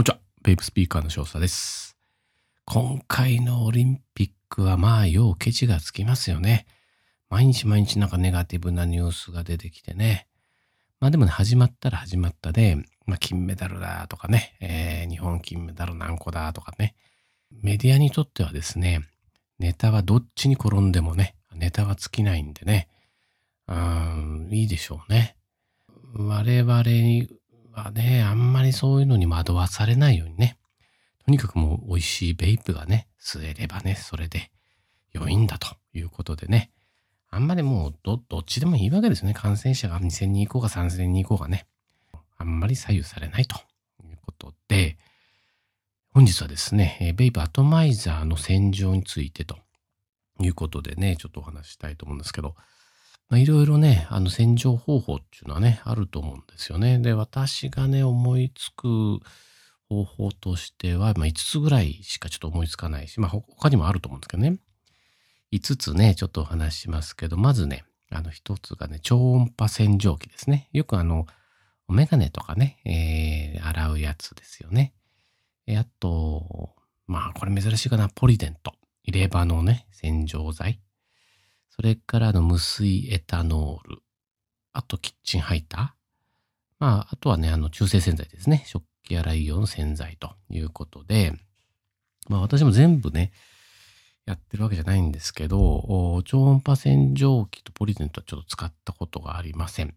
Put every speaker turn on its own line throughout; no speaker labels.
こんにちは。ベイブスピーカーの少佐です。今回のオリンピックはまあ、ようケチがつきますよね。毎日毎日なんかネガティブなニュースが出てきてね。まあでもね、始まったら始まったで、まあ金メダルだとかね、えー日本金メダル何個だとかね。メディアにとってはですね、ネタはどっちに転んでもね、ネタは尽きないんでね。うん、いいでしょうね。我々はね、あんまりそういうのに惑わされないようにね。とにかくもう美味しいベイプがね、吸えればね、それで良いんだということでね。あんまりもうど、どっちでもいいわけですね。感染者が2000人いこうが3000人いこうがね。あんまり左右されないということで、本日はですね、ベイプアトマイザーの洗浄についてということでね、ちょっとお話したいと思うんですけど、まあ、いろいろね、あの洗浄方法っていうのはね、あると思うんですよね。で、私がね、思いつく方法としては、まあ、5つぐらいしかちょっと思いつかないし、まあ、他にもあると思うんですけどね。5つね、ちょっとお話しますけど、まずね、あの1つがね、超音波洗浄機ですね。よくあの、メガネとかね、えー洗うやつですよね。えあと、まあ、これ珍しいかな、ポリデント。入れ歯のね、洗浄剤。それからの無水エタノール。あとキッチンハイター。まあ、あとはね、あの中性洗剤ですね。食器洗い用の洗剤ということで、まあ私も全部ね、やってるわけじゃないんですけど、超音波洗浄機とポリデントはちょっと使ったことがありません。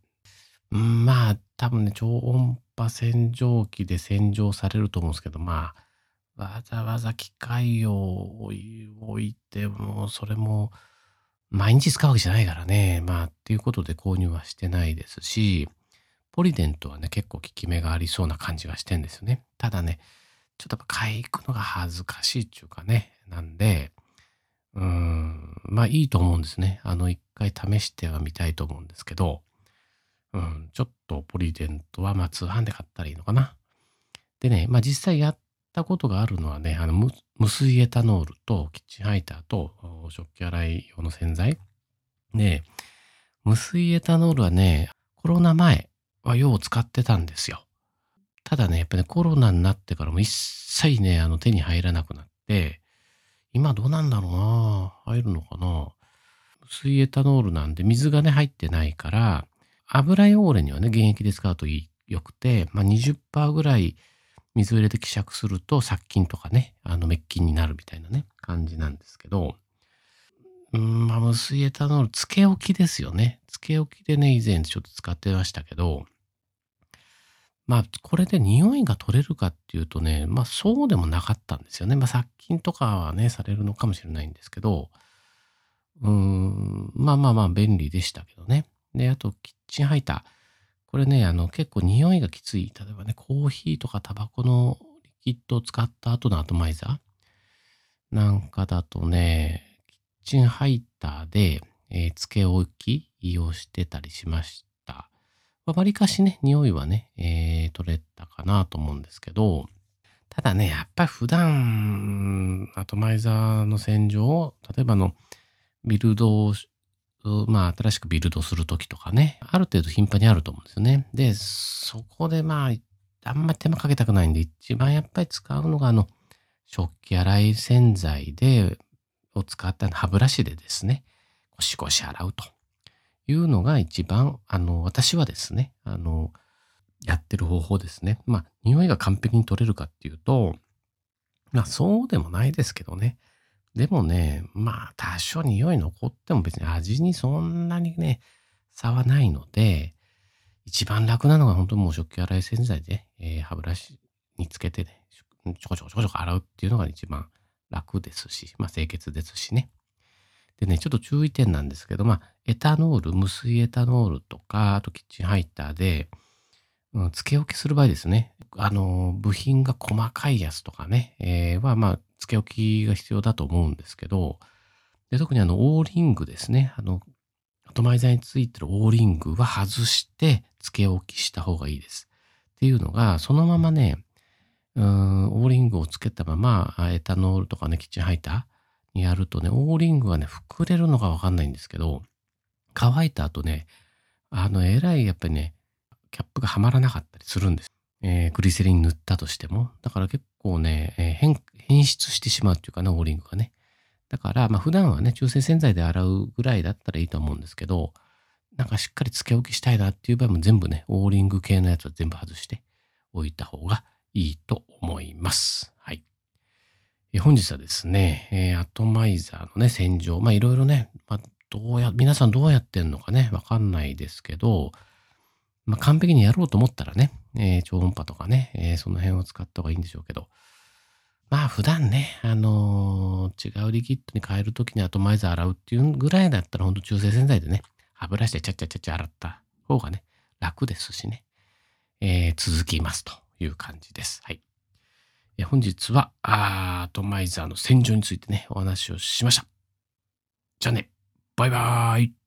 うんまあ、多分ね、超音波洗浄機で洗浄されると思うんですけど、まあ、わざわざ機械を置いても、それも、毎日使うわけじゃないからね。まあ、っていうことで購入はしてないですし、ポリデントはね、結構効き目がありそうな感じがしてんですよね。ただね、ちょっとやっぱ買い行くのが恥ずかしいっていうかね、なんで、うーん、まあいいと思うんですね。あの、一回試してはみたいと思うんですけど、うん、ちょっとポリデントはまあ通販で買ったらいいのかな。でね、まあ実際やったことがあるのはね、あの無無水エタノールとキッチンハイターと食器洗い用の洗剤。で、無水エタノールはね、コロナ前はよう使ってたんですよ。ただね、やっぱね、コロナになってからも一切ね、あの手に入らなくなって、今どうなんだろうな入るのかな無水エタノールなんで水がね、入ってないから、油汚れにはね、原液で使うといいよくて、まあ、20%ぐらい水を入れて希釈すると殺菌とかね、あの滅菌になるみたいなね、感じなんですけど、うん、まあ、無水エタノール、つけ置きですよね。つけ置きでね、以前ちょっと使ってましたけど、まあ、これで匂いが取れるかっていうとね、まあ、そうでもなかったんですよね。まあ、殺菌とかはね、されるのかもしれないんですけど、うーん、まあまあまあ、便利でしたけどね。で、あと、キッチンハイター。これね、あの、結構匂いがきつい。例えばね、コーヒーとかタバコのリキッドを使った後のアトマイザーなんかだとね、キッチンハイターで、えー、つけ置きをしてたりしました。わりかしね、匂いはね、えー取れたかなと思うんですけど、ただね、やっぱり普段、アトマイザーの洗浄を、例えばの、ビルド、まあ、新しくビルドするときとかね、ある程度頻繁にあると思うんですよね。で、そこでまあ、あんまり手間かけたくないんで、一番やっぱり使うのが、あの、食器洗い洗剤で、を使った歯ブラシでですね、ゴシゴシ洗うというのが一番、あの、私はですね、あの、やってる方法ですね。まあ、匂いが完璧に取れるかっていうと、まあ、そうでもないですけどね。でもね、まあ、多少匂い残っても別に味にそんなにね、差はないので、一番楽なのが本当にもう食器洗い洗剤で、えー歯ブラシにつけてね、ちょこちょこちょこちょこ洗うっていうのが一番楽ですし、まあ清潔ですしね。でね、ちょっと注意点なんですけど、まあ、エタノール、無水エタノールとか、あとキッチンハイターで、うん、つけ置きする場合ですね。あの、部品が細かいやつとかね、えーは、まあ、つけ置きが必要だと思うんですけど、で特にあの、オーリングですね。あの、アトマイザーについてるオーリングは外して、つけ置きした方がいいです。っていうのが、そのままね、うーん、オーリングをつけたまま、エタノールとかね、キッチンハイターにやるとね、オーリングがね、膨れるのがわかんないんですけど、乾いた後ね、あの、えらいやっぱりね、キャップがはまらなかったりするんです。えー、グリセリン塗ったとしても、だから結構ね、えー、変、変質してしまうっていうかな、オーリングがね。だから、まあ普段はね、中性洗剤で洗うぐらいだったらいいと思うんですけど、なんかしっかりつけ置きしたいなっていう場合も全部ね、オーリング系のやつは全部外しておいた方がいいと思います。はい。え本日はですね、えー、アトマイザーのね、洗浄。まあいろいろね、まあどうや、皆さんどうやってんのかね、わかんないですけど、まあ完璧にやろうと思ったらね、えー、超音波とかね、えー、その辺を使った方がいいんでしょうけど、まあ普段ね、あのー、違うリキッドに変えるときにアトマイザー洗うっていうぐらいだったら、ほんと中性洗剤でね、歯ブラシでちゃちゃちゃちゃ洗った方がね、楽ですしね、えー、続きますという感じです。はい。え本日はアトマイザーの洗浄についてね、お話をしました。じゃあね、バイバーイ。